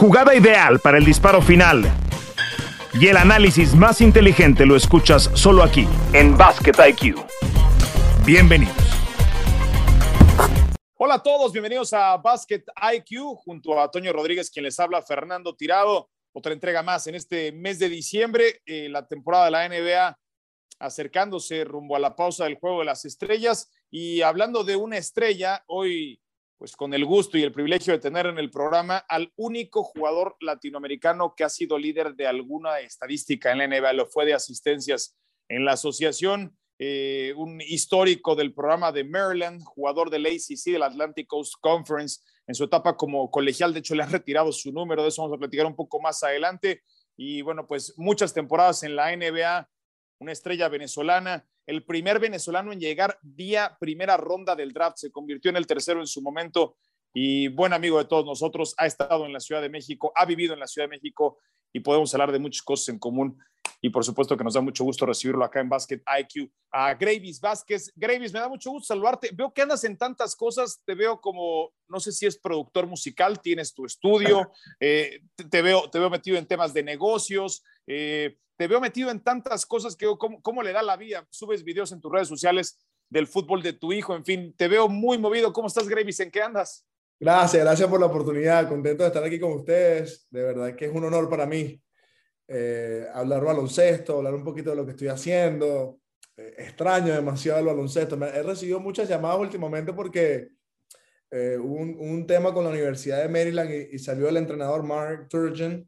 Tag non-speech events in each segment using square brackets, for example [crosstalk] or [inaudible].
jugada ideal para el disparo final y el análisis más inteligente lo escuchas solo aquí, en Basket IQ. Bienvenidos. Hola a todos, bienvenidos a Basket IQ junto a Toño Rodríguez, quien les habla, Fernando Tirado. Otra entrega más en este mes de diciembre, eh, la temporada de la NBA acercándose rumbo a la pausa del juego de las estrellas. Y hablando de una estrella, hoy pues con el gusto y el privilegio de tener en el programa al único jugador latinoamericano que ha sido líder de alguna estadística en la NBA, lo fue de asistencias en la asociación, eh, un histórico del programa de Maryland, jugador del ACC, del Atlantic Coast Conference, en su etapa como colegial, de hecho le han retirado su número, de eso vamos a platicar un poco más adelante, y bueno, pues muchas temporadas en la NBA, una estrella venezolana, el primer venezolano en llegar vía primera ronda del draft, se convirtió en el tercero en su momento y buen amigo de todos nosotros, ha estado en la Ciudad de México, ha vivido en la Ciudad de México y podemos hablar de muchas cosas en común. Y por supuesto que nos da mucho gusto recibirlo acá en Basket IQ. A Gravis Vázquez. Gravis, me da mucho gusto saludarte. Veo que andas en tantas cosas. Te veo como, no sé si es productor musical, tienes tu estudio, [laughs] eh, te, veo, te veo metido en temas de negocios. Eh, te veo metido en tantas cosas que cómo, cómo le da la vida. Subes videos en tus redes sociales del fútbol de tu hijo, en fin, te veo muy movido. ¿Cómo estás, Gravis? ¿En qué andas? Gracias, gracias por la oportunidad. Contento de estar aquí con ustedes. De verdad que es un honor para mí eh, hablar baloncesto, hablar un poquito de lo que estoy haciendo. Eh, extraño demasiado el baloncesto. Me, he recibido muchas llamadas últimamente porque eh, hubo un, un, tema con la Universidad de Maryland y, y salió el entrenador Mark Turgeon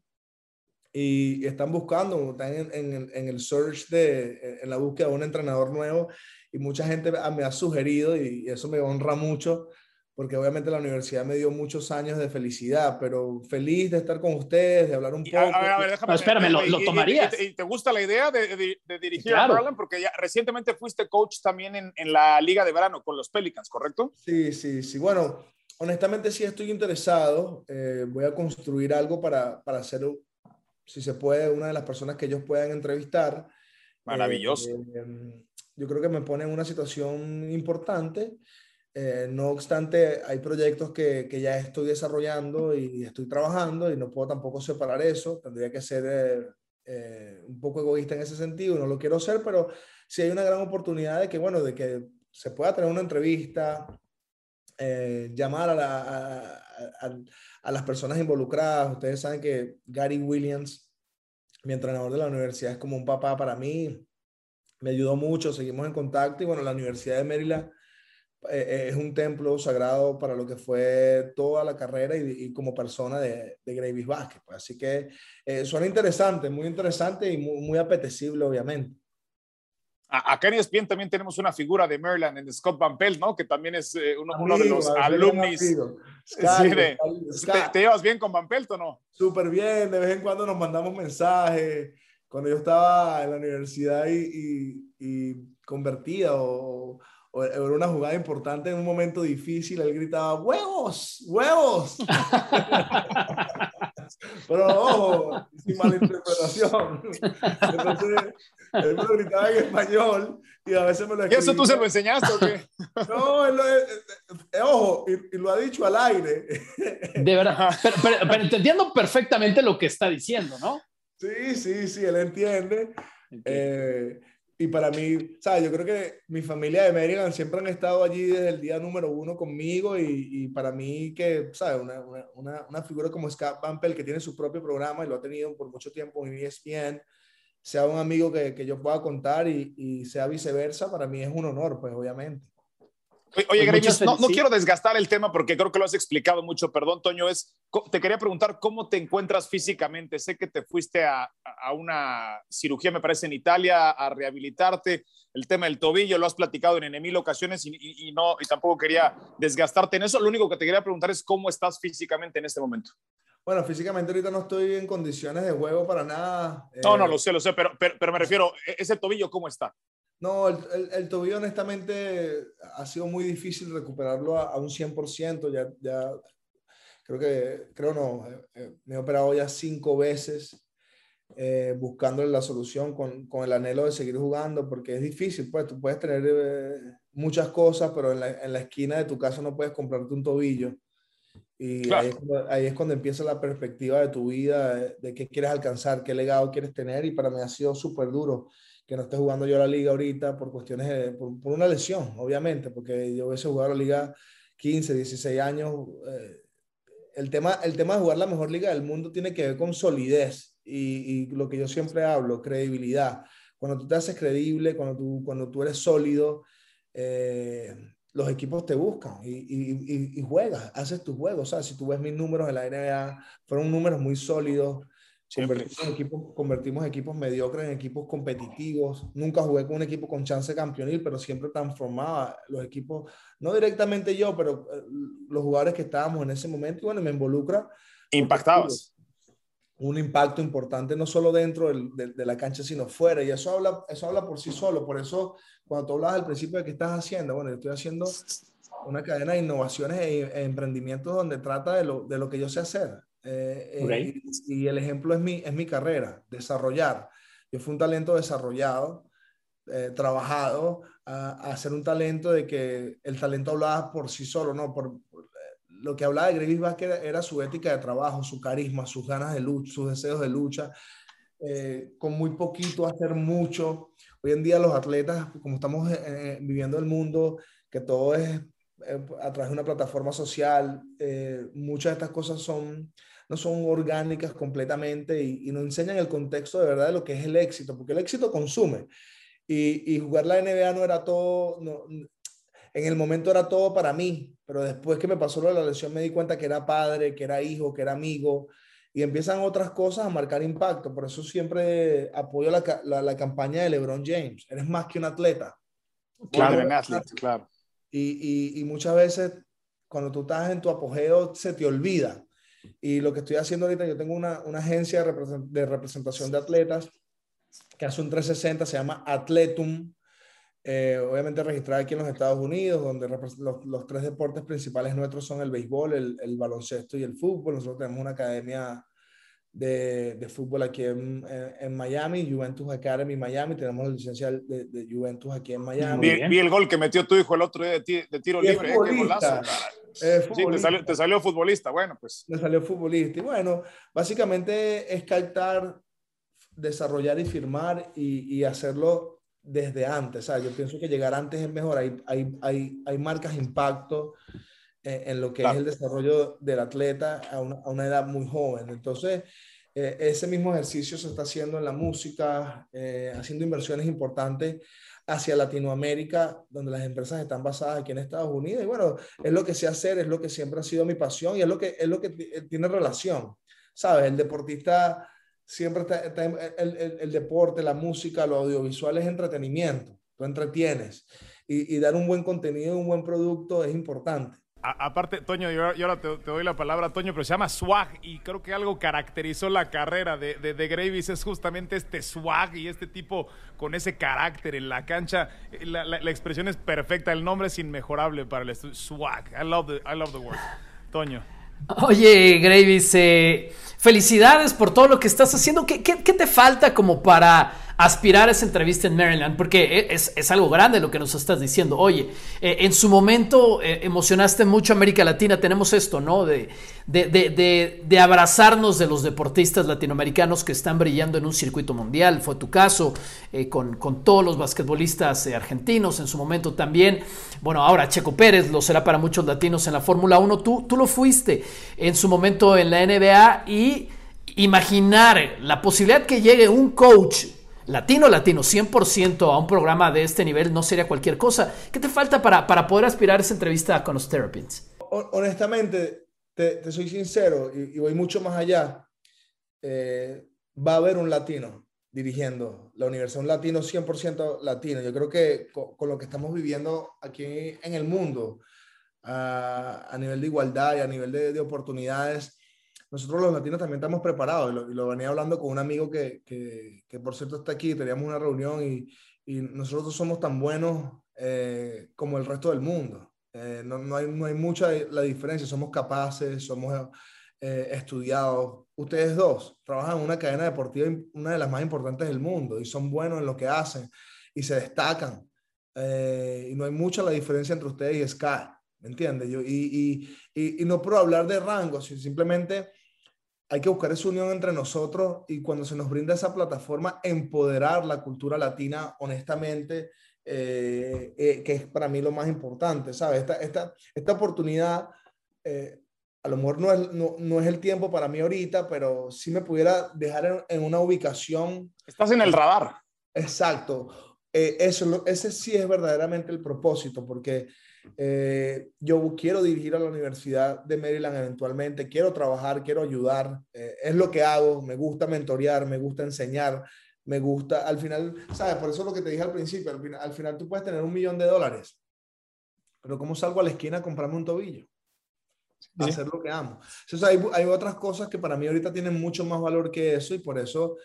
y están buscando, están en, en, en, el search de, en la búsqueda de un entrenador nuevo y mucha gente me ha sugerido y eso me honra mucho porque obviamente la universidad me dio muchos años de felicidad, pero feliz de estar con ustedes, de hablar un poco. A ver, a ver, déjame, no, espérame, ¿lo, lo tomarías? Y, te, gusta la idea de, de, de dirigir claro. a Maryland? Porque ya recientemente fuiste coach también en, en, la Liga de Verano con los Pelicans, ¿correcto? Sí, sí, sí. Bueno, honestamente sí estoy interesado. Eh, voy a construir algo para, para hacer si se puede, una de las personas que ellos puedan entrevistar. Maravilloso. Eh, eh, yo creo que me pone en una situación importante. Eh, no obstante, hay proyectos que, que, ya estoy desarrollando y estoy trabajando y no puedo tampoco separar eso. Tendría que ser eh, eh, un poco egoísta en ese sentido. No lo quiero ser, pero sí hay una gran oportunidad de que, bueno, de que se pueda tener una entrevista, llamar a, la, a, a, a las personas involucradas. Ustedes saben que Gary Williams, mi entrenador de la universidad, es como un papá para mí. Me ayudó mucho, seguimos en contacto y bueno, la Universidad de Maryland eh, es un templo sagrado para lo que fue toda la carrera y, y como persona de, de Gravis Vázquez. Pues. Así que eh, suena interesante, muy interesante y muy, muy apetecible, obviamente. Acá en ESPN también tenemos una figura de Maryland, en Scott Van Pelt, ¿no? Que también es eh, uno, amigo, uno, de los alumnis. Sky, sí, de, Sky. ¿Te, ¿Te, llevas bien con Van Pelt o no? Súper bien, de vez en cuando nos mandamos mensajes. Cuando yo estaba en la universidad y, y, y convertida o, o era una jugada importante en un momento difícil, él gritaba, ¡huevos! ¡huevos! [laughs] Pero ojo, sin malinterpretación. Entonces, él me lo gritaba en español y a veces me lo escribía. ¿Y eso tú se lo enseñaste o qué? [laughs] No, él lo, eh, eh, ojo, y, y, lo ha dicho al aire. De verdad, pero, pero, pero entiendo perfectamente lo que está diciendo, ¿no? Sí, sí, sí, él entiende. Eh, y para mí, ¿sabes? Yo creo que mi familia de Maryland siempre han estado allí desde el día número uno conmigo y, y para mí que, ¿sabes? Una, una, una, figura como Scott Bampel que tiene su propio programa y lo ha tenido por mucho tiempo en ESPN, sea un amigo que, que yo pueda contar y, y, sea viceversa, para mí es un honor, pues obviamente. Oye, no, no, quiero desgastar el tema porque creo que lo has explicado mucho. Perdón, Toño, es, te quería preguntar cómo te encuentras físicamente. Sé que te fuiste a, a, una cirugía, me parece, en Italia a rehabilitarte. El tema del tobillo lo has platicado en, mil ocasiones y, y, y, no, y tampoco quería desgastarte en eso. Lo único que te quería preguntar es cómo estás físicamente en este momento. Bueno, físicamente ahorita no estoy en condiciones de juego para nada. No, eh... no, lo sé, lo sé, pero, pero, pero me refiero, ¿e-, ¿ese tobillo cómo está? No, el, el, el, tobillo honestamente ha sido muy difícil recuperarlo a, a un 100%. Ya, ya creo que, creo no, eh, me he operado ya cinco veces eh, buscando la solución con, con, el anhelo de seguir jugando, porque es difícil, pues tú puedes tener eh, muchas cosas, pero en la, en la, esquina de tu casa no puedes comprarte un tobillo. Y ahí, es cuando, empieza la perspectiva de tu vida, de, qué quieres alcanzar, qué legado quieres tener. Y para mí ha sido súper duro que no esté jugando yo la liga ahorita por cuestiones, de, por, por, una lesión, obviamente, porque yo hubiese jugado la liga 15, 16 años. Eh, el, tema, el tema de jugar la mejor liga del mundo tiene que ver con solidez y, y lo que yo siempre hablo, credibilidad. Cuando tú te haces credible, cuando tú, cuando tú eres sólido, eh, los equipos te buscan y, y, y, juegas, haces tus juegos. O sea, si tú ves mis números en la NBA, fueron números muy sólidos. Convertimos equipos, convertimos equipos mediocres en equipos competitivos. Nunca jugué con un equipo con chance campeonil, pero siempre transformaba los equipos, no directamente yo, pero eh, los jugadores que estábamos en ese momento. Y bueno, me involucra. Impactabas. Un impacto importante, no solo dentro de, de, la cancha, sino fuera. Y eso habla, eso habla por sí solo. Por eso cuando tú hablabas al principio de qué estás haciendo, bueno, yo estoy haciendo una cadena de innovaciones e, e emprendimientos donde trata de lo, de lo, que yo sé hacer. Eh, eh y, el ejemplo es mi, es mi carrera, desarrollar. Yo fui un talento desarrollado, eh, trabajado, a, a, ser un talento de que el talento hablaba por sí solo, ¿no? Por, lo que hablaba de Grevis Vázquez era, era, su ética de trabajo, su carisma, sus ganas de lucha, sus deseos de lucha, eh, con muy poquito hacer mucho. Hoy en día los atletas, como estamos eh, eh, viviendo el mundo, que todo es a través de una plataforma social, muchas de estas cosas son, no son orgánicas completamente y, y, nos enseñan el contexto de verdad de lo que es el éxito, porque el éxito consume. Y, y jugar la NBA no era todo, no, en el momento era todo para mí, pero después que me pasó lo de la lesión me di cuenta que era padre, que era hijo, que era amigo, y empiezan otras cosas a marcar impacto. Por eso siempre apoyo la, la, campaña de LeBron James. Eres más que un atleta. Claro, un atleta, claro. Y, y, y, muchas veces cuando tú estás en tu apogeo se te olvida. Y lo que estoy haciendo ahorita, yo tengo una, una agencia de, representación de atletas que hace un 360, se llama Atletum. Eh, obviamente registrada aquí en los Estados Unidos, donde los, los, tres deportes principales nuestros son el béisbol, el, el, baloncesto y el fútbol. Nosotros tenemos una academia de, de fútbol aquí en, en, Miami, Juventus Academy Miami, tenemos la licencia de, de Juventus aquí en Miami. Vi, vi, el gol que metió tu hijo el otro día de, de tiro libre, eh, qué golazo. Sí, te salió, te salió, futbolista, bueno, pues. Me salió futbolista. Y bueno, básicamente es captar, desarrollar y firmar y, y hacerlo desde antes. O sea, yo pienso que llegar antes es mejor. Hay, hay, hay, hay marcas impacto en, en lo que es el desarrollo del atleta a una, a una edad muy joven. Entonces, eh, ese mismo ejercicio se está haciendo en la música, eh, haciendo inversiones importantes hacia Latinoamérica, donde las empresas están basadas aquí en Estados Unidos. Y bueno, es lo que sé hacer, es lo que siempre ha sido mi pasión y es lo que, es lo que tiene relación. ¿Sabes? El deportista siempre está, el, el, el, deporte, la música, lo audiovisual es entretenimiento, tú entretienes y, y, dar un buen contenido, un buen producto es importante. Aparte, Toño, yo, ahora te, doy la palabra, Toño, pero se llama swag y creo que algo caracterizó la carrera de, de, de Gravis es justamente este swag y este tipo con ese carácter en la cancha. La, la, expresión es perfecta, el nombre es inmejorable para el swag. I love the, I love the word. Toño. Oye, Gravis, eh, felicidades por todo lo que estás haciendo. ¿Qué, qué, qué te falta como para aspirar a esa entrevista en Maryland, porque e, es, es algo grande lo que nos estás diciendo. Oye, eh, en su momento eh, emocionaste mucho América Latina, tenemos esto, ¿no? De, de, de, de, abrazarnos de los deportistas latinoamericanos que están brillando en un circuito mundial. Fue tu caso eh, con, con, todos los basquetbolistas argentinos en su momento también. Bueno, ahora Checo Pérez lo será para muchos latinos en la Fórmula 1. Tú, tú lo fuiste en su momento en la NBA y imaginar la posibilidad que llegue un coach latino, latino, 100% a un programa de este nivel no sería cualquier cosa. ¿Qué te falta para, para poder aspirar a esa entrevista con los Terrapins? Honestamente, te, te soy sincero y, y, voy mucho más allá. Eh, va a haber un latino dirigiendo la universidad, un latino 100% latino. Yo creo que con, con, lo que estamos viviendo aquí en el mundo, a, a nivel de igualdad y a nivel de, de oportunidades, nosotros los latinos también estamos preparados. Y lo, y lo venía hablando con un amigo que, que, que, por cierto está aquí, teníamos una reunión y, y nosotros somos tan buenos eh, como el resto del mundo. Eh, no, no, hay, no hay mucha la diferencia, somos capaces, somos eh, estudiados. Ustedes dos trabajan en una cadena deportiva, una de las más importantes del mundo, y son buenos en lo que hacen y se destacan. Eh, y no hay mucha la diferencia entre ustedes y Sky ¿me entiendes? Yo, y, y, y, no puedo hablar de rango, simplemente hay que buscar esa unión entre nosotros y cuando se nos brinda esa plataforma, empoderar la cultura latina honestamente, eh, eh, que es para mí lo más importante, ¿sabes? Esta, esta, esta oportunidad, eh, a lo mejor no es, no, no, es el tiempo para mí ahorita, pero si me pudiera dejar en, en una ubicación. Estás en el radar. Exacto. eso, ese sí es verdaderamente el propósito, porque eh, yo quiero dirigir a la Universidad de Maryland eventualmente, quiero trabajar, quiero ayudar, eh, es lo que hago, me gusta mentorear, me gusta enseñar, me gusta, al final, ¿sabes? Por eso lo que te dije al principio, al final, al final tú puedes tener un millón de dólares, pero ¿cómo salgo a la esquina a comprarme un tobillo? A hacer lo que amo. Entonces hay, hay otras cosas que para mí ahorita tienen mucho más valor que eso y por eso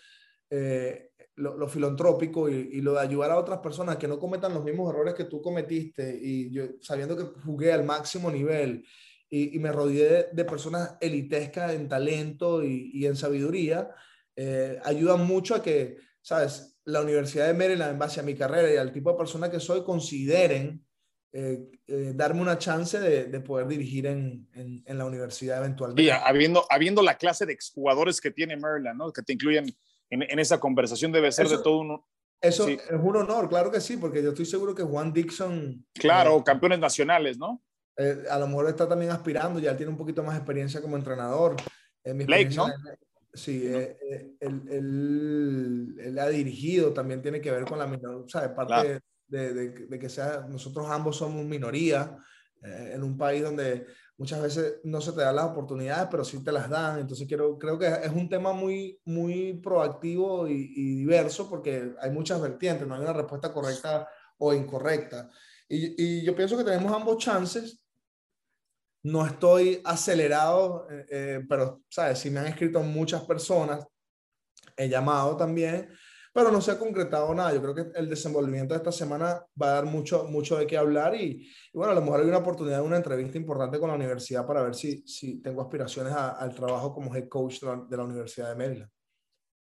eh, lo, filantrópico y, lo de ayudar a otras personas que no cometan los mismos errores que tú cometiste y yo sabiendo que jugué al máximo nivel y, me rodeé de, personas elitescas en talento y, en sabiduría, eh, ayuda mucho a que, ¿sabes? La Universidad de Maryland, en base a mi carrera y al tipo de persona que soy, consideren eh, eh, darme una chance de, poder dirigir en, en, la universidad eventualmente. Y habiendo, habiendo la clase de exjugadores que tiene Maryland, ¿no? Que te incluyen en, esa conversación debe ser de todo uno. Eso es un honor, claro que sí, porque yo estoy seguro que Juan Dixon. Claro, eh, campeones nacionales, ¿no? Eh, a lo mejor está también aspirando, ya tiene un poquito más experiencia como entrenador. En Blake, ¿no? Sí, eh, él, él, ha dirigido, también tiene que ver con la minoría, ¿sabes? Parte de, de, de, que sea, nosotros ambos somos minoría en un país donde muchas veces no se te dan las oportunidades, pero sí te las dan. Entonces quiero, creo que es un tema muy, muy proactivo y, diverso porque hay muchas vertientes, no hay una respuesta correcta o incorrecta. Y, y yo pienso que tenemos ambos chances. No estoy acelerado, eh, eh, pero, ¿sabes? Si me han escrito muchas personas, he llamado también pero no se ha concretado nada. Yo creo que el desenvolvimiento de esta semana va a dar mucho, mucho de qué hablar y, bueno, a lo mejor hay una oportunidad de una entrevista importante con la universidad para ver si, si tengo aspiraciones al trabajo como head coach de la, Universidad de Maryland.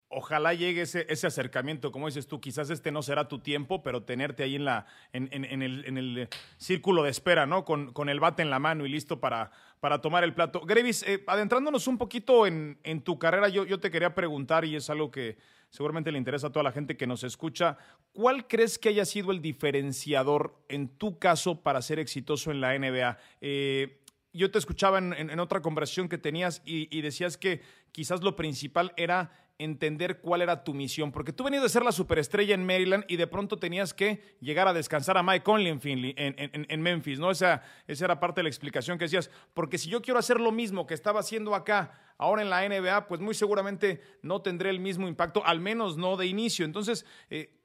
Ojalá llegue ese, ese, acercamiento, como dices tú, quizás este no será tu tiempo, pero tenerte ahí en, la, en, en, el, en el, círculo de espera, ¿no? Con, con, el bate en la mano y listo para, para tomar el plato. Grevis, eh, adentrándonos un poquito en, tu carrera, yo, yo te quería preguntar, y es algo que, seguramente le interesa a toda la gente que nos escucha. ¿Cuál crees que haya sido el diferenciador en tu caso para ser exitoso en la NBA? Eh, yo te escuchaba en, otra conversación que tenías y, decías que quizás lo principal era entender cuál era tu misión, porque tú venías de ser la superestrella en Maryland y de pronto tenías que llegar a descansar a Mike Conley en, en, Memphis, ¿no? Esa, esa era parte de la explicación que decías, porque si yo quiero hacer lo mismo que estaba haciendo acá, ahora en la NBA, pues muy seguramente no tendré el mismo impacto, al menos no de inicio. Entonces, eh,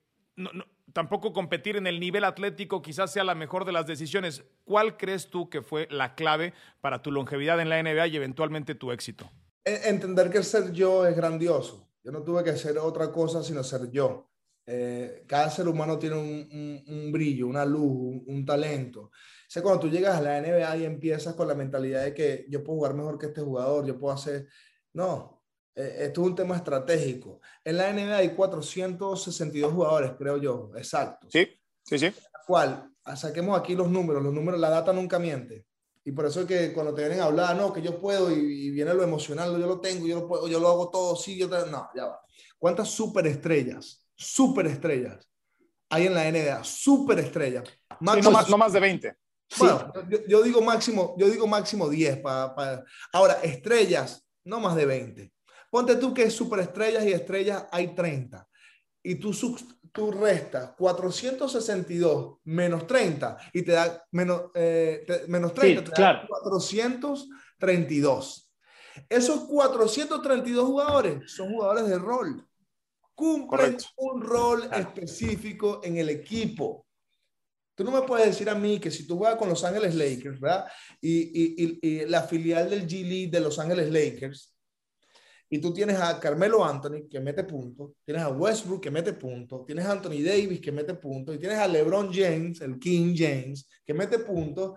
tampoco competir en el nivel atlético quizás sea la mejor de las decisiones. ¿Cuál crees tú que fue la clave para tu longevidad en la NBA y eventualmente tu éxito? Entender que el ser yo es grandioso. Yo no tuve que hacer otra cosa sino ser yo. Eh, cada ser humano tiene un, brillo, una luz, un, talento. O sea, cuando tú llegas a la NBA y empiezas con la mentalidad de que yo puedo jugar mejor que este jugador, yo puedo hacer... No, eh, esto es un tema estratégico. En la NBA hay 462 jugadores, creo yo, exacto. Sí, sí, sí. ¿Cuál? Saquemos aquí los números, los números, la data nunca miente. Y por eso es que cuando te vienen a hablar, no, que yo puedo y, viene lo emocional, yo lo tengo, yo lo puedo, yo lo hago todo, sí, yo no, ya va. ¿Cuántas superestrellas superestrellas hay en la NBA, superestrellas. no, más, no más de 20. Bueno, yo, digo máximo, yo digo máximo 10. para Ahora, estrellas, no más de 20. Ponte tú que superestrellas y estrellas hay 30. Y tú, tú restas 462 menos 30 y te da menos, eh, menos 30, te da 432. Esos 432 jugadores son jugadores de rol cumplen un rol específico en el equipo. Tú no me puedes decir a mí que si tú juegas con Los Ángeles Lakers, ¿verdad? Y, y, la filial del G League de Los Ángeles Lakers, y tú tienes a Carmelo Anthony que mete puntos, tienes a Westbrook que mete puntos, tienes a Anthony Davis que mete puntos, y tienes a LeBron James, el King James, que mete puntos,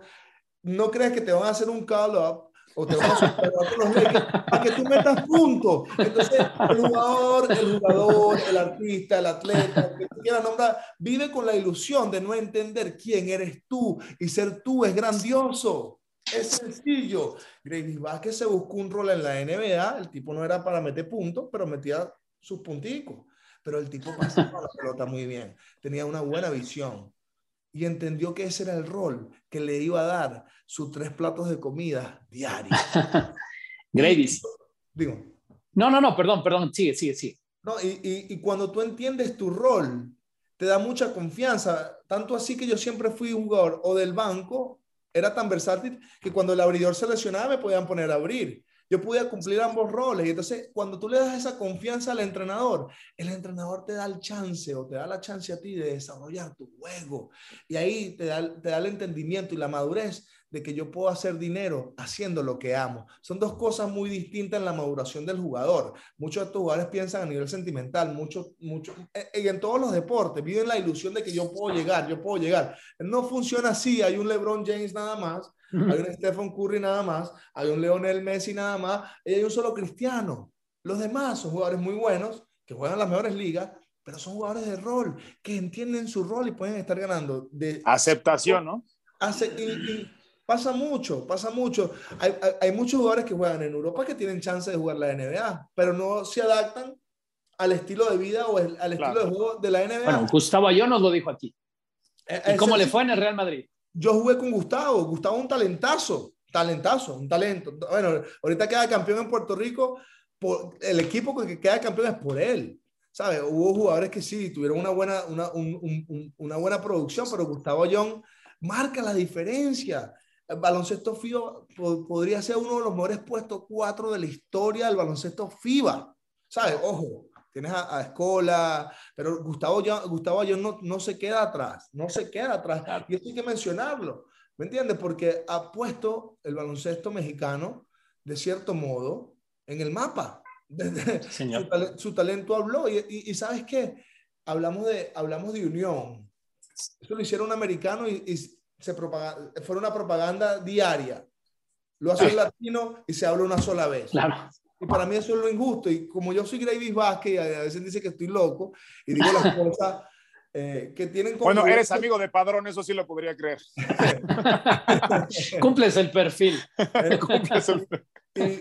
no crees que te van a hacer un call-up o te vamos a los Lakers para que tú metas puntos. Entonces, el jugador, el jugador, el artista, el atleta, que tú quieras nombrar, vive con la ilusión de no entender quién eres tú y ser tú es grandioso. Es sencillo. Gravis Vázquez se buscó un rol en la NBA. El tipo no era para meter puntos, pero metía sus punticos. Pero el tipo pasaba la pelota muy bien. Tenía una buena visión y entendió que ese era el rol que le iba a dar sus tres platos de comida diarios. [laughs] Gravis. Digo. No, no, no, perdón, perdón, sigue, sigue, sigue. No, y, y, y, cuando tú entiendes tu rol, te da mucha confianza. Tanto así que yo siempre fui un jugador o del banco, era tan versátil que cuando el abridor se lesionaba me podían poner a abrir yo pude cumplir ambos roles. Y entonces, cuando tú le das esa confianza al entrenador, el entrenador te da el chance o te da la chance a ti de desarrollar tu juego. Y ahí te da, te da el entendimiento y la madurez de que yo puedo hacer dinero haciendo lo que amo. Son dos cosas muy distintas en la maduración del jugador. Muchos de estos jugadores piensan a nivel sentimental, mucho, mucho, eh, y en todos los deportes, viven la ilusión de que yo puedo llegar, yo puedo llegar. No funciona así, hay un LeBron James nada más, hay [laughs] un Stephen Curry nada más, hay un Leonel Messi nada más, y hay un solo cristiano. Los demás son jugadores muy buenos, que juegan las mejores ligas, pero son jugadores de rol, que entienden su rol y pueden estar ganando. De, Aceptación, ¿no? Hace, y, pasa mucho, pasa mucho. Hay, hay, muchos jugadores que juegan en Europa que tienen chance de jugar la NBA, pero no se adaptan al estilo de vida o al estilo de juego de la NBA. Bueno, Gustavo Ayón nos lo dijo aquí. Eh, ¿Y cómo le fue en el Real Madrid? Yo jugué con Gustavo, Gustavo un talentazo, talentazo, un talento. Bueno, ahorita queda campeón en Puerto Rico, por, el equipo que queda campeón es por él. ¿Sabes? Hubo jugadores que sí, tuvieron una buena, una, una buena producción, pero Gustavo John marca la diferencia. El baloncesto FIBA podría ser uno de los mejores puestos cuatro de la historia del baloncesto FIBA. ¿Sabes? Ojo, tienes a, Escola, pero Gustavo, Gustavo no, no se queda atrás, no se queda atrás. Y esto hay que mencionarlo, ¿me entiendes? Porque ha puesto el baloncesto mexicano, de cierto modo, en el mapa. [laughs] Su, talento habló. Y, y, ¿sabes qué? Hablamos de, hablamos de unión. Eso lo hicieron un americano y, y se propaga, fue una propaganda diaria. Lo hace [laughs] un latino y se habla una sola vez. Claro. Y para mí eso es lo injusto. Y como yo soy Gravis Vázquez, a veces dice que estoy loco y digo las [laughs] cosas eh, que tienen Bueno, eres amigo de Padrón, eso sí lo podría creer. [laughs] Cumples el perfil. [laughs] Cumples el... Y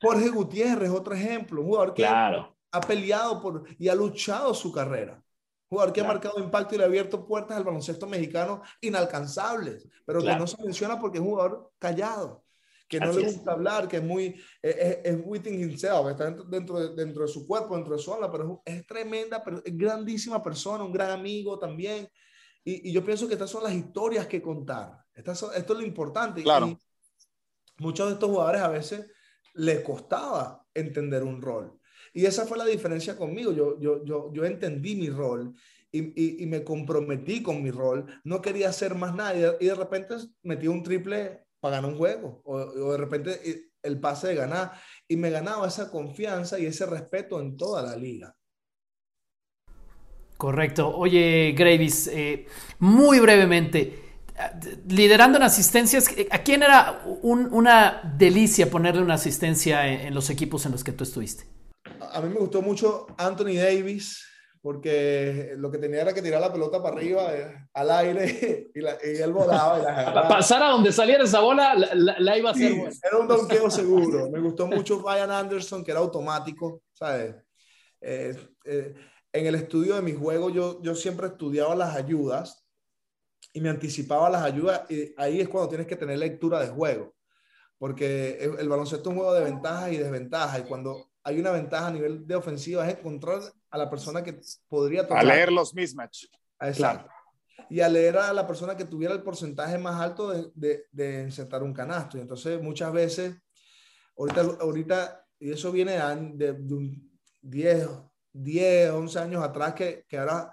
Jorge Gutiérrez, otro ejemplo, un jugador que claro. ha peleado por, y ha luchado su carrera. Un jugador que ha marcado impacto y le ha abierto puertas al baloncesto mexicano inalcanzables, pero que no se menciona porque es un jugador callado que no le gusta hablar, que es muy, es, es within himself, está dentro, de, dentro de su cuerpo, dentro de su alma, pero es, tremenda, pero es grandísima persona, un gran amigo también. Y, y, yo pienso que estas son las historias que contar. Estas esto es lo importante. Claro. Y muchos de estos jugadores a veces les costaba entender un rol. Y esa fue la diferencia conmigo. Yo, yo, yo, yo entendí mi rol y, y, y, me comprometí con mi rol. No quería hacer más nada. Y de, repente metí un triple para ganar un juego o, de repente eh, el pase de ganar y me ganaba esa confianza y ese respeto en toda la liga. Correcto. Oye, Gravis, eh, muy brevemente, liderando en asistencias, ¿a quién era una delicia ponerle una asistencia en, en, los equipos en los que tú estuviste? A mí me gustó mucho Anthony Davis, porque lo que tenía era que tirar la pelota para arriba, eh, al aire, [laughs] y, la, y, él volaba. Y la Pasar a donde saliera esa bola, la, la iba a hacer. Sí, era un donqueo seguro. Me gustó mucho Ryan Anderson, que era automático, ¿sabes? Eh, eh, en el estudio de mi juego, yo, yo siempre estudiaba las ayudas y me anticipaba las ayudas, y ahí es cuando tienes que tener lectura de juego, porque el, el baloncesto es un juego de ventajas y desventajas, y cuando hay una ventaja a nivel de ofensiva es encontrar a la persona que podría tocar. A leer los mismatch. Exacto. Claro. Y a leer a la persona que tuviera el porcentaje más alto de, de, de insertar un canasto. Y entonces muchas veces, ahorita, ahorita y eso viene de, de un 10, 10, 11 años atrás, que, que ahora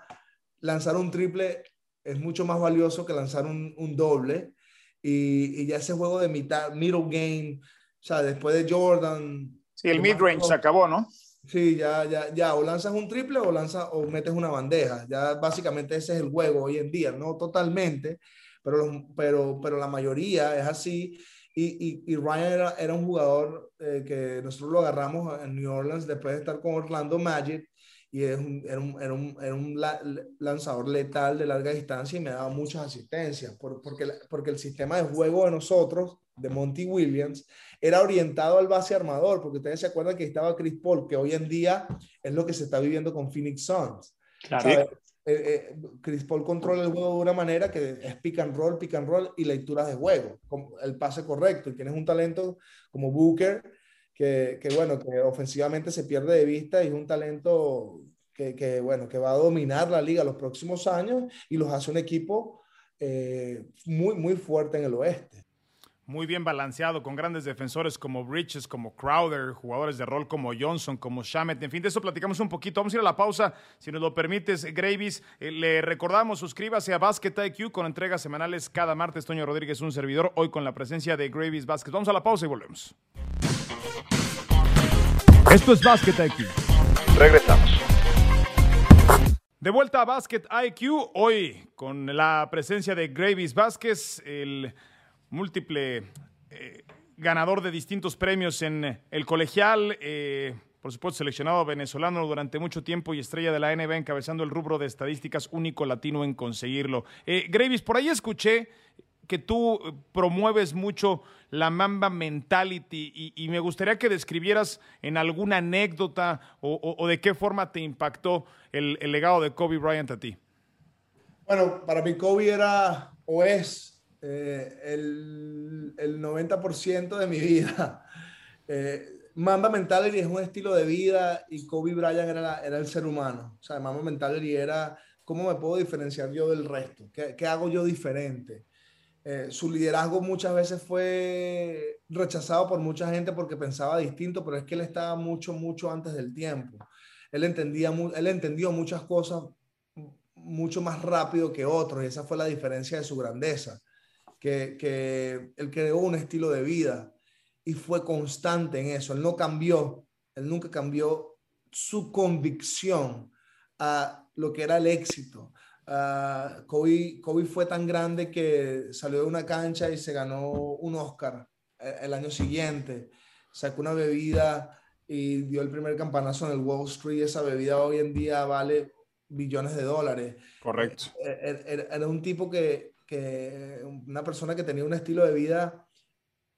lanzar un triple es mucho más valioso que lanzar un, un doble. Y, y, ya ese juego de mitad, middle game, o sea, después de Jordan. Sí, el mid-range se acabó, ¿no? Sí, ya, ya, ya, o lanzas un triple o, lanzas, o metes una bandeja. Ya básicamente ese es el juego hoy en día, no totalmente, pero, pero, pero la mayoría es así. Y, y, Ryan era, era, un jugador eh, que nosotros lo agarramos en New Orleans después de estar con Orlando Magic y era, un, era, un, era, un, lanzador letal de larga distancia y me daba muchas asistencias, porque, porque el sistema de juego de nosotros, de Monty Williams, era orientado al base armador, porque ustedes se acuerdan que estaba Chris Paul, que hoy en día es lo que se está viviendo con Phoenix Suns. Claro. Eh, eh, Chris Paul controla el juego de una manera que es pick and roll, pick and roll y lecturas de juego, el pase correcto. Y tienes un talento como Booker, que, bueno, que ofensivamente se pierde de vista y es un talento que, que, bueno, que va a dominar la liga los próximos años y los hace un equipo eh, muy, muy fuerte en el oeste muy bien balanceado, con grandes defensores como Bridges, como Crowder, jugadores de rol como Johnson, como Shamet. En fin, de eso platicamos un poquito. Vamos a ir a la pausa, si nos lo permites, Gravis. Eh, le recordamos, suscríbase a Basket IQ con entregas semanales cada martes. Toño Rodríguez, un servidor, hoy con la presencia de Gravis Basket. Vamos a la pausa y volvemos. Esto es Basket IQ. Regresamos. De vuelta a Basket IQ, hoy con la presencia de Gravis Vázquez, el múltiple eh, ganador de distintos premios en el colegial, eh, por supuesto seleccionado venezolano durante mucho tiempo y estrella de la NBA encabezando el rubro de estadísticas, único latino en conseguirlo. Eh, Gravis, por ahí escuché que tú promueves mucho la Mamba Mentality y, me gustaría que describieras en alguna anécdota o, de qué forma te impactó el, legado de Kobe Bryant a ti. Bueno, para mí Kobe era o es eh, el, el 90% de mi vida. [laughs] Eh, Mamba Mentality es un estilo de vida y Kobe Bryant era, el ser humano. O sea, Mamba Mentality era cómo me puedo diferenciar yo del resto, qué hago yo diferente. Eh, su liderazgo muchas veces fue rechazado por mucha gente porque pensaba distinto, pero es que él estaba mucho, mucho antes del tiempo. Él, entendía, él entendió muchas cosas mucho más rápido que otros y esa fue la diferencia de su grandeza que, que él creó un estilo de vida y fue constante en eso. Él no cambió, él nunca cambió su convicción a lo que era el éxito. Uh, Kobe, Kobe, fue tan grande que salió de una cancha y se ganó un Oscar el, el año siguiente. Sacó una bebida y dio el primer campanazo en el Wall Street. Esa bebida hoy en día vale billones de dólares. Correcto. Eh, eh, era, era un tipo que que una persona que tenía un estilo de vida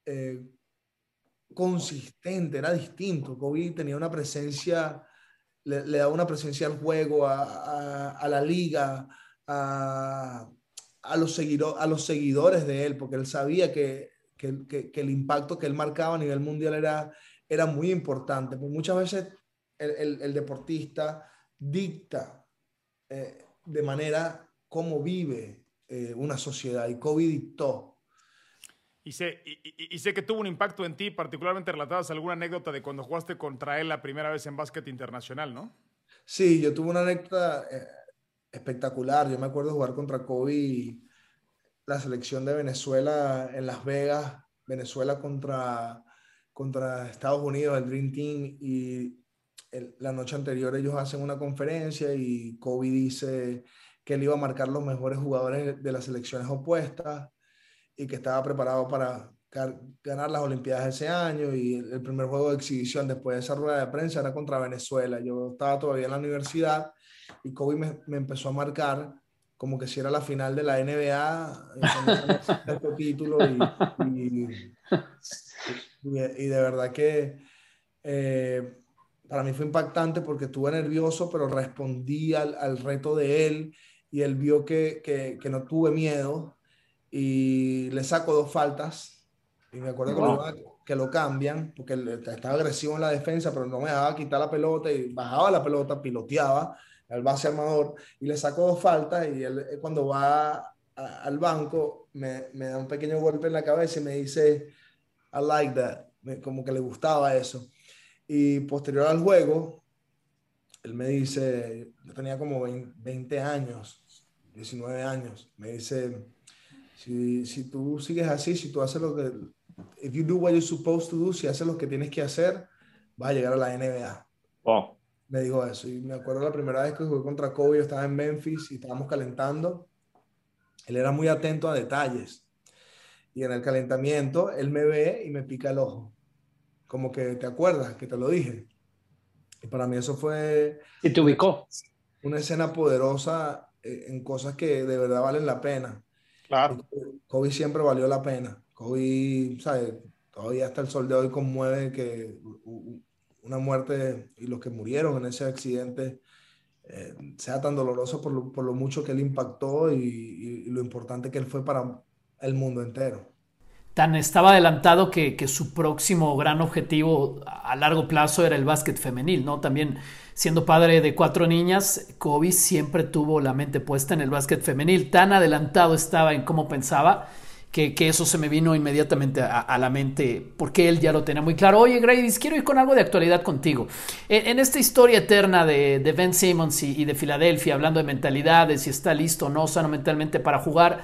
eh, consistente, era distinto. Kobe tenía una presencia, le, daba una presencia al juego, a, la liga, a, los a los seguidores de él, porque él sabía que, el impacto que él marcaba a nivel mundial era, era muy importante. Pues muchas veces el, deportista dicta eh, de manera cómo vive, eh, una sociedad y COVID dictó. Y sé, y, sé que tuvo un impacto en ti, particularmente relatabas alguna anécdota de cuando jugaste contra él la primera vez en básquet internacional, ¿no? Sí, yo tuve una anécdota eh, espectacular. Yo me acuerdo jugar contra Kobe, la selección de Venezuela en Las Vegas, Venezuela contra, contra Estados Unidos, el Dream Team, y la noche anterior ellos hacen una conferencia y Kobe dice, que él iba a marcar los mejores jugadores de las selecciones opuestas y que estaba preparado para ganar las Olimpiadas ese año y el primer juego de exhibición después de esa rueda de prensa era contra Venezuela. Yo estaba todavía en la universidad y Kobe me, empezó a marcar como que si era la final de la NBA, este título y, y, de verdad que eh, para mí fue impactante porque estuve nervioso, pero respondí al, al reto de él y él vio que, que, no tuve miedo y le saco dos faltas. Y me acuerdo que, lo, que, lo, cambian, porque estaba agresivo en la defensa, pero no me dejaba quitar la pelota y bajaba la pelota, piloteaba al base armador y le saco dos faltas y él eh, cuando va al banco me, me, da un pequeño golpe en la cabeza y me dice, I like that, como que le gustaba eso. Y posterior al juego, él me dice, yo tenía como 20 años, 19 años, me dice, si, si tú sigues así, si tú haces lo que, if you do what you're supposed to do, si haces lo que tienes que hacer, vas a llegar a la NBA. Me dijo eso. Y me acuerdo la primera vez que jugué contra Kobe, yo estaba en Memphis y estábamos calentando. Él era muy atento a detalles. y en el calentamiento él me ve y me pica el ojo. Como que te acuerdas que te lo dije. Y para mí eso fue... Y te ubicó. Una escena poderosa eh, en cosas que de verdad valen la pena. Claro. Kobe siempre valió la pena. Kobe, ¿sabes? Todavía hasta el sol de hoy conmueve que una muerte y los que murieron en ese accidente eh, sea tan doloroso por lo, por lo, mucho que él impactó y, y, lo importante que él fue para el mundo entero. Tan estaba adelantado que, su próximo gran objetivo a largo plazo era el básquet femenil, ¿no? También siendo padre de cuatro niñas, Kobe siempre tuvo la mente puesta en el básquet femenil. Tan adelantado estaba en cómo pensaba que, eso se me vino inmediatamente a, la mente porque él ya lo tenía muy claro. Oye, Grady, quiero ir con algo de actualidad contigo. En, esta historia eterna de, Ben Simmons y, de Filadelfia, hablando de mentalidades, si está listo o no sano mentalmente para jugar,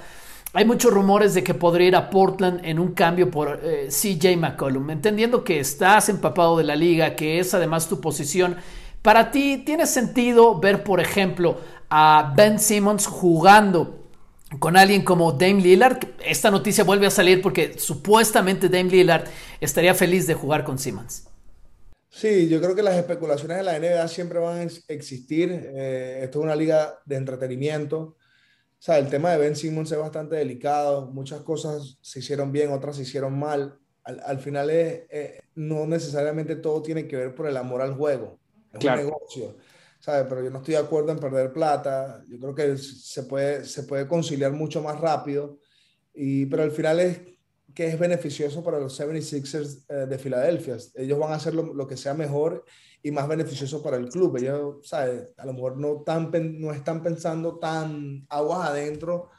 hay muchos rumores de que podría ir a Portland en un cambio por eh, CJ McCollum, entendiendo que estás empapado de la liga, que es además tu posición. Para ti, ¿tiene sentido ver, por ejemplo, a Ben Simmons jugando con alguien como Dame Lillard. Esta noticia vuelve a salir porque supuestamente Dame Lillard estaría feliz de jugar con Simmons. Sí, yo creo que las especulaciones de la NBA siempre van a existir. Eh, esto es una liga de entretenimiento. Sea, el tema de Ben Simmons es bastante delicado. Muchas cosas se hicieron bien, otras se hicieron mal. Al, final es, eh, no necesariamente todo tiene que ver por el amor al juego. Es un negocio. Pero yo no estoy de acuerdo en perder plata. Yo creo que se puede, se puede conciliar mucho más rápido. Y, pero al final es que es beneficioso para los 76ers eh, de Filadelfia. Ellos van a hacer lo, que sea mejor y más beneficioso para el club. Ellos, ¿sabes? A lo mejor no, tan, no están pensando tan aguas adentro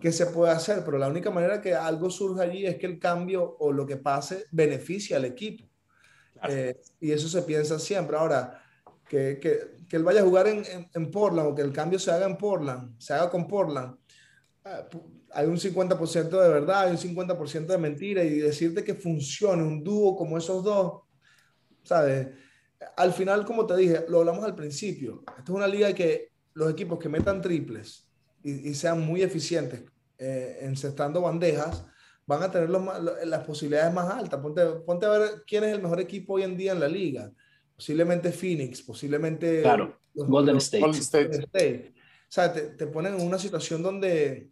qué se puede hacer, pero la única manera que algo surja allí es que el cambio o lo que pase beneficie al equipo. Eh, y eso se piensa siempre. Ahora, que, que, que él vaya a jugar en, en, Portland o que el cambio se haga en Portland, se haga con Portland, ah, hay un 50% de verdad, hay un 50% de mentira y decirte que funcione un dúo como esos dos, ¿sabes? Al final, como te dije, lo hablamos al principio, esta es una liga que los equipos que metan triples y, sean muy eficientes eh, encestando bandejas, van a tener las posibilidades más altas. Ponte, ponte a ver quién es el mejor equipo hoy en día en la liga posiblemente Phoenix, posiblemente claro, Golden, State. O sea, te, te, ponen en una situación donde,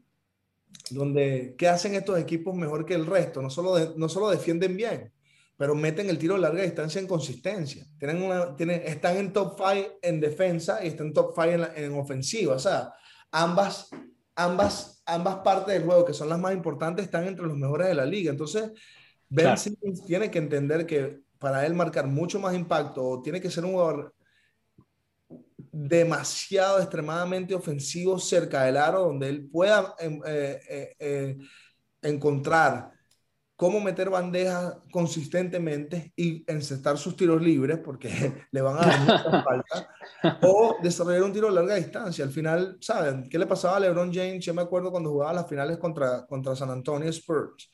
donde, ¿qué hacen estos equipos mejor que el resto? No solo, no solo defienden bien, pero meten el tiro de larga distancia en consistencia. Tienen una, tienen, están en top 5 en defensa y están en top 5 en, en, ofensiva. O sea, ambas, ambas, ambas partes del juego, que son las más importantes, están entre los mejores de la liga. Entonces, Ben Simmons tiene que entender que para él marcar mucho más impacto, tiene que ser un jugador demasiado, extremadamente ofensivo cerca del aro, donde él pueda em, eh, eh, eh, encontrar cómo meter bandejas consistentemente y encestar sus tiros libres, porque [laughs] le van a dar mucha [laughs] falta, o desarrollar un tiro a larga distancia. Al final, ¿saben? ¿Qué le pasaba a LeBron James? Yo me acuerdo cuando jugaba las finales contra, contra San Antonio Spurs.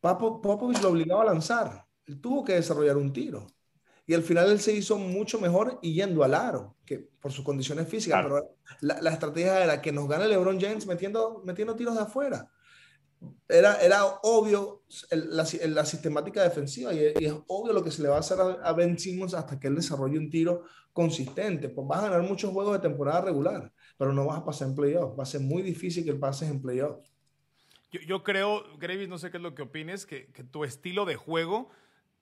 Popovich lo obligaba a lanzar él tuvo que desarrollar un tiro. Y al final él se hizo mucho mejor yendo al aro, que por sus condiciones físicas. Pero la, estrategia era que nos gane LeBron James metiendo, metiendo tiros de afuera. Era, era obvio la, la, sistemática defensiva y, es obvio lo que se le va a hacer a, Ben Simmons hasta que él desarrolle un tiro consistente. Pues vas a ganar muchos juegos de temporada regular, pero no vas a pasar en playoffs. Va a ser muy difícil que pases en playoffs. Yo, yo, creo, Gravis, no sé qué es lo que opines, que, que tu estilo de juego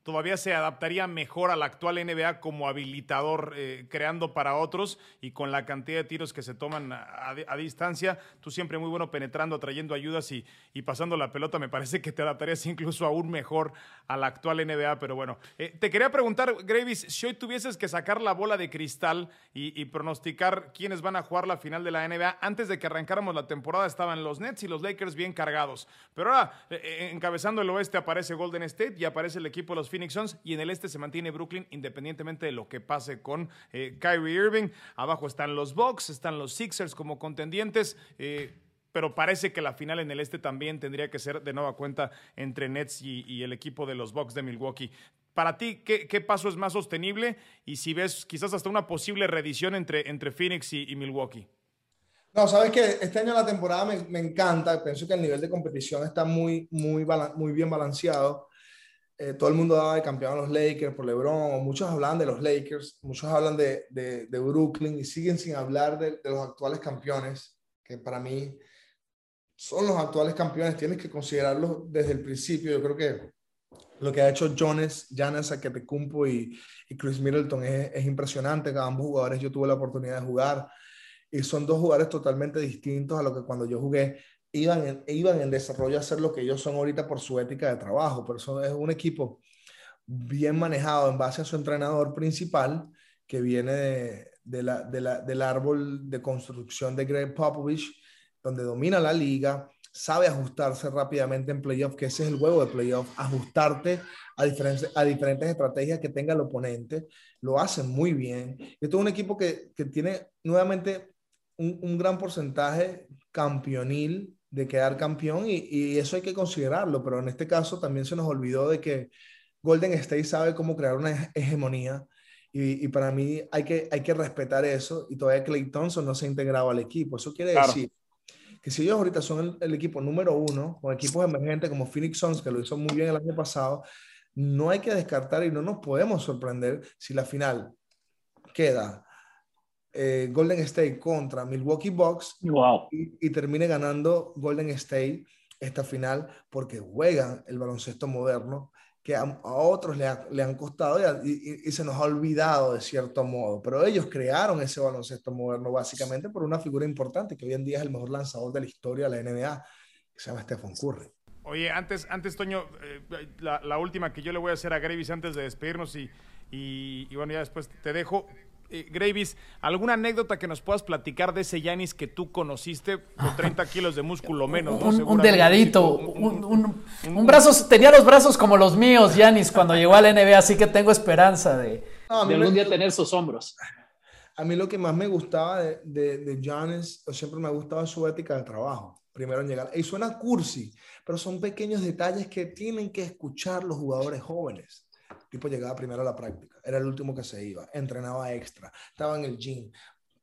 todavía se adaptaría mejor a la actual NBA como habilitador, eh, creando para otros y con la cantidad de tiros que se toman a, distancia. Tú siempre muy bueno penetrando, trayendo ayudas y, y, pasando la pelota. Me parece que te adaptarías incluso aún mejor a la actual NBA. Pero bueno, eh, te quería preguntar, Gravis, si hoy tuvieses que sacar la bola de cristal y, pronosticar quiénes van a jugar la final de la NBA, antes de que arrancáramos la temporada estaban los Nets y los Lakers bien cargados. Pero ahora, eh, encabezando el oeste aparece Golden State y aparece el equipo de los Phoenix Suns y en el este se mantiene Brooklyn independientemente de lo que pase con eh, Kyrie Irving. Abajo están los Bucks, están los Sixers como contendientes. Eh, pero parece que la final en el este también tendría que ser de nueva cuenta entre Nets y, el equipo de los Bucks de Milwaukee. Para ti, ¿qué, paso es más sostenible? Y si ves quizás hasta una posible reedición entre, entre Phoenix y, Milwaukee. No, sabes que este año la temporada me, me, encanta. Pienso que el nivel de competición está muy, muy, muy bien balanceado. Eh, todo el mundo daba de campeón a los Lakers por LeBron, muchos hablan de los Lakers, muchos hablan de, de, de Brooklyn y siguen sin hablar de, de, los actuales campeones, que para mí son los actuales campeones. Tienes que considerarlos desde el principio. Yo creo que lo que ha hecho Jones, Giannis Antetokounmpo y, y Chris Middleton es, es impresionante. Cada ambos jugadores yo tuve la oportunidad de jugar y son dos jugadores totalmente distintos a lo que cuando yo jugué iban en, iban en desarrollo a ser lo que ellos son ahorita por su ética de trabajo, pero son, es un equipo bien manejado en base a su entrenador principal que viene de, de la, de la, del árbol de construcción de Greg Popovich, donde domina la liga, sabe ajustarse rápidamente en playoff, que ese es el juego de playoff, ajustarte a diferentes, a diferentes estrategias que tenga el oponente, lo hacen muy bien. Esto es un equipo que, que tiene nuevamente un, un, gran porcentaje campeonil de quedar campeón y, y, eso hay que considerarlo, pero en este caso también se nos olvidó de que Golden State sabe cómo crear una hegemonía y, y para mí hay que, hay que respetar eso y todavía Clay Thompson no se ha integrado al equipo. Eso quiere claro. decir que si ellos ahorita son el, el, equipo número uno, con equipos emergentes como Phoenix Suns, que lo hizo muy bien el año pasado, no hay que descartar y no nos podemos sorprender si la final queda eh, Golden State contra Milwaukee Bucks wow. y, y, termine ganando Golden State esta final porque juegan el baloncesto moderno que a, a otros le, ha, le, han costado y, y, y, se nos ha olvidado de cierto modo, pero ellos crearon ese baloncesto moderno básicamente por una figura importante que hoy en día es el mejor lanzador de la historia de la NBA, que se llama Stephen Curry. Oye, antes, antes Toño, eh, la, la, última que yo le voy a hacer a Gravis antes de despedirnos y, y, y bueno, ya después te dejo eh, Gravis, ¿alguna anécdota que nos puedas platicar de ese Yanis que tú conociste con [laughs] 30 kilos de músculo menos? ¿no? Un, un, delgadito, un, un, un, brazo, tenía los brazos como los míos, Yanis, cuando llegó a la NBA, así que tengo esperanza de, no, de algún me, día tener sus hombros. A mí lo que más me gustaba de, de, de Giannis, o siempre me ha gustado su ética de trabajo primero en llegar. Y suena cursi, pero son pequeños detalles que tienen que escuchar los jugadores jóvenes. Tipo llegaba primero a la práctica, era el último que se iba, entrenaba extra, estaba en el gym,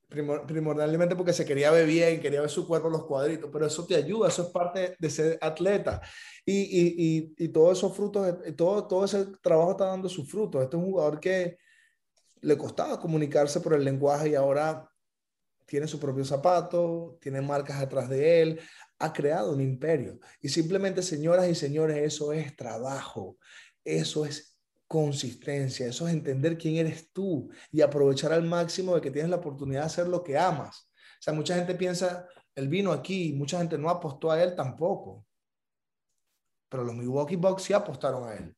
primor, primordialmente porque se quería ver bien, quería ver su cuerpo los cuadritos, pero eso te ayuda, eso es parte de ser atleta. Y, y, y, y todos esos frutos, todo, todo ese trabajo está dando sus frutos. Este es un jugador que le costaba comunicarse por el lenguaje y ahora tiene su propio zapato, tiene marcas atrás de él, ha creado un imperio. Y simplemente, señoras y señores, eso es trabajo, eso es consistencia, eso es entender quién eres tú y aprovechar al máximo de que tienes la oportunidad de hacer lo que amas. O sea, mucha gente piensa, él vino aquí, mucha gente no apostó a él tampoco. Pero los Milwaukee Bucks sí apostaron a él.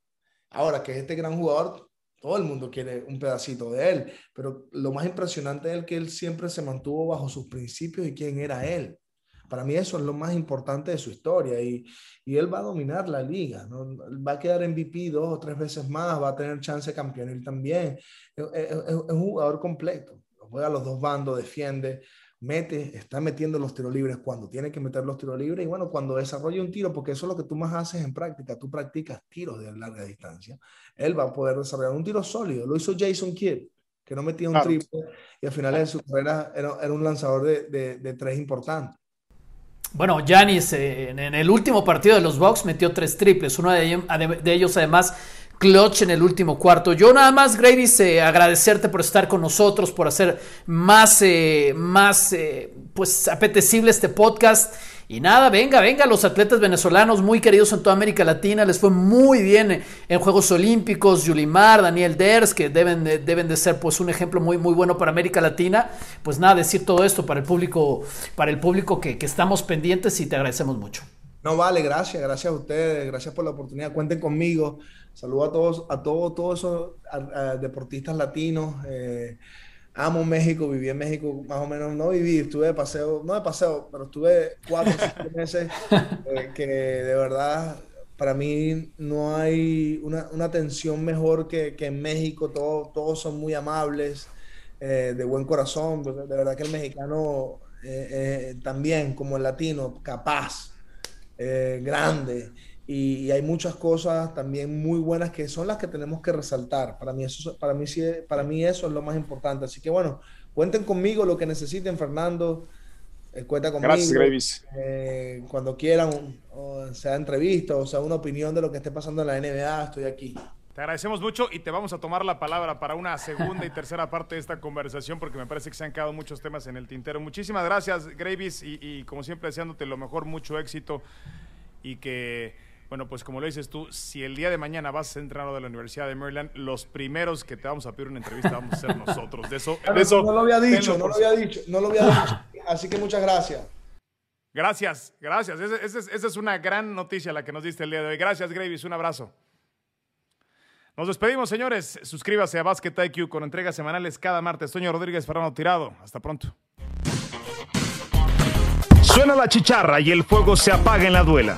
Ahora que este gran jugador, todo el mundo quiere un pedacito de él, pero lo más impresionante es que él siempre se mantuvo bajo sus principios y quién era él. Para mí eso es lo más importante de su historia y, y él va a dominar la liga, ¿no? va a quedar MVP dos o tres veces más, va a tener chance de campeonil también. Es, es, es un jugador completo, juega a los dos bandos, defiende, mete, está metiendo los tiros libres cuando tiene que meter los tiros libres y bueno, cuando desarrolla un tiro, porque eso es lo que tú más haces en práctica, tú practicas tiros de larga distancia, él va a poder desarrollar un tiro sólido. Lo hizo Jason Kidd, que no metía un triple y al final de su carrera era, era un lanzador de, de, de, tres importante. Bueno, Giannis eh, en, el último partido de los Bucks metió tres triples, uno de ellos, de ellos además clutch en el último cuarto. Yo nada más, Gravis, eh, agradecerte por estar con nosotros, por hacer más, eh, más eh, pues apetecible este podcast. Y nada, venga, venga, los atletas venezolanos muy queridos en toda América Latina, les fue muy bien en Juegos Olímpicos, Yulimar, Daniel Ders, que deben de, deben de ser pues un ejemplo muy, muy bueno para América Latina. Pues nada, decir todo esto para el público, para el público que, que estamos pendientes y te agradecemos mucho. No, vale, gracias, gracias a ustedes, gracias por la oportunidad, cuenten conmigo. Saludo a todos, a todos, todos esos deportistas latinos. Eh, amo México, viví en México más o menos, no viví, estuve de paseo, no de paseo, pero estuve cuatro [laughs] meses eh, que de verdad para mí no hay una, una atención mejor que, que en México, todo, todos son muy amables, eh, de buen corazón, de verdad que el mexicano eh, también, como el latino, capaz, grande y, y, hay muchas cosas también muy buenas que son las que tenemos que resaltar. Para mí eso, para mí, para mí eso es lo más importante. Así que bueno, cuenten conmigo lo que necesiten, Fernando. cuenta conmigo. Gracias, Gravis. cuando quieran, o sea entrevista, o sea una opinión de lo que esté pasando en la NBA, estoy aquí. Te agradecemos mucho y te vamos a tomar la palabra para una segunda y tercera parte de esta conversación porque me parece que se han quedado muchos temas en el tintero. Muchísimas gracias, Gravis, y, como siempre deseándote lo mejor, mucho éxito y que, bueno, pues como lo dices tú, si el día de mañana vas a entrenador de la Universidad de Maryland, los primeros que te vamos a pedir una entrevista vamos a ser nosotros. De eso, [laughs] eso no lo había dicho, no lo había dicho, no lo había dicho. Así que muchas gracias. Gracias, gracias. Esa es una gran noticia la que nos diste el día de hoy. Gracias, Gravis. Un abrazo. Nos despedimos, señores. Suscríbase a Basket IQ con entregas semanales cada martes. Toño Rodríguez, Fernando Tirado. Hasta pronto. Suena la chicharra y el fuego se apaga en la duela.